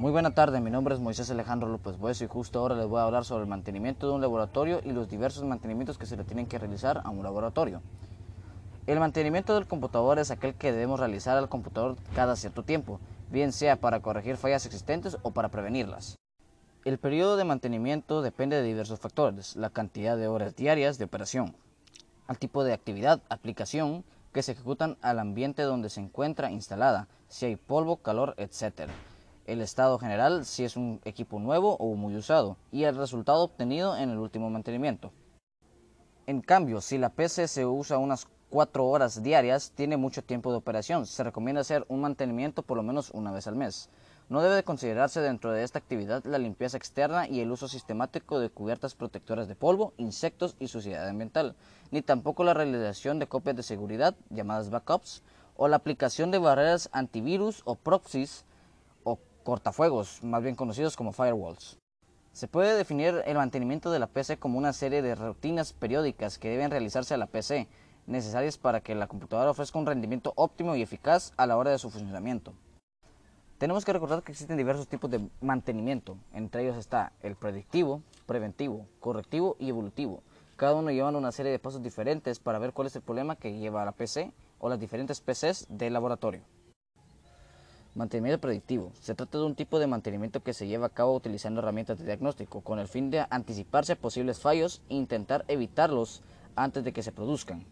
Muy buena tarde, mi nombre es Moisés Alejandro López Bueso y justo ahora les voy a hablar sobre el mantenimiento de un laboratorio y los diversos mantenimientos que se le tienen que realizar a un laboratorio. El mantenimiento del computador es aquel que debemos realizar al computador cada cierto tiempo, bien sea para corregir fallas existentes o para prevenirlas. El periodo de mantenimiento depende de diversos factores, la cantidad de horas diarias de operación, el tipo de actividad, aplicación que se ejecutan al ambiente donde se encuentra instalada, si hay polvo, calor, etc. El estado general, si es un equipo nuevo o muy usado, y el resultado obtenido en el último mantenimiento. En cambio, si la PC se usa unas 4 horas diarias, tiene mucho tiempo de operación. Se recomienda hacer un mantenimiento por lo menos una vez al mes. No debe considerarse dentro de esta actividad la limpieza externa y el uso sistemático de cubiertas protectoras de polvo, insectos y suciedad ambiental, ni tampoco la realización de copias de seguridad, llamadas backups, o la aplicación de barreras antivirus o proxies cortafuegos, más bien conocidos como firewalls. Se puede definir el mantenimiento de la PC como una serie de rutinas periódicas que deben realizarse a la PC, necesarias para que la computadora ofrezca un rendimiento óptimo y eficaz a la hora de su funcionamiento. Tenemos que recordar que existen diversos tipos de mantenimiento. Entre ellos está el predictivo, preventivo, correctivo y evolutivo. Cada uno lleva una serie de pasos diferentes para ver cuál es el problema que lleva la PC o las diferentes PCs del laboratorio. Mantenimiento predictivo. Se trata de un tipo de mantenimiento que se lleva a cabo utilizando herramientas de diagnóstico con el fin de anticiparse a posibles fallos e intentar evitarlos antes de que se produzcan.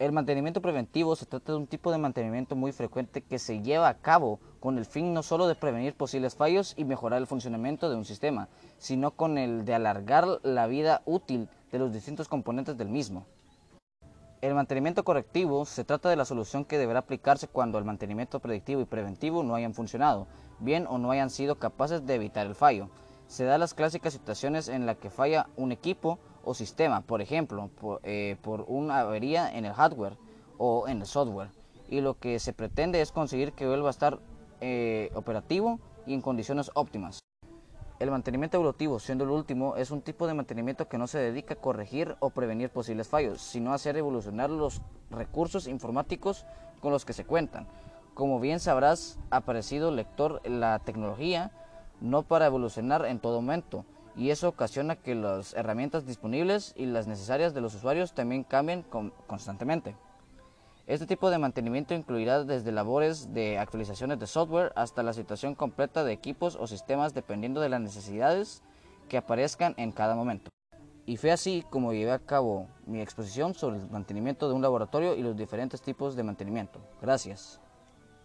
El mantenimiento preventivo se trata de un tipo de mantenimiento muy frecuente que se lleva a cabo con el fin no solo de prevenir posibles fallos y mejorar el funcionamiento de un sistema, sino con el de alargar la vida útil de los distintos componentes del mismo. El mantenimiento correctivo se trata de la solución que deberá aplicarse cuando el mantenimiento predictivo y preventivo no hayan funcionado bien o no hayan sido capaces de evitar el fallo. Se da las clásicas situaciones en las que falla un equipo o sistema, por ejemplo, eh, por, una avería en el hardware o en el software. Y lo que se pretende es conseguir que vuelva a estar eh, operativo y en condiciones óptimas. El mantenimiento evolutivo, siendo el último, es un tipo de mantenimiento que no se dedica a corregir o prevenir posibles fallos, sino a hacer evolucionar los recursos informáticos con los que se cuentan. Como bien sabrás, ha aparecido lector la tecnología no para evolucionar en todo momento, y eso ocasiona que las herramientas disponibles y las necesarias de los usuarios también cambien constantemente. Este tipo de mantenimiento incluirá desde labores de actualizaciones de software hasta la situación completa de equipos o sistemas dependiendo de las necesidades que aparezcan en cada momento. Y fue así como llevé a cabo mi exposición sobre el mantenimiento de un laboratorio y los diferentes tipos de mantenimiento. Gracias.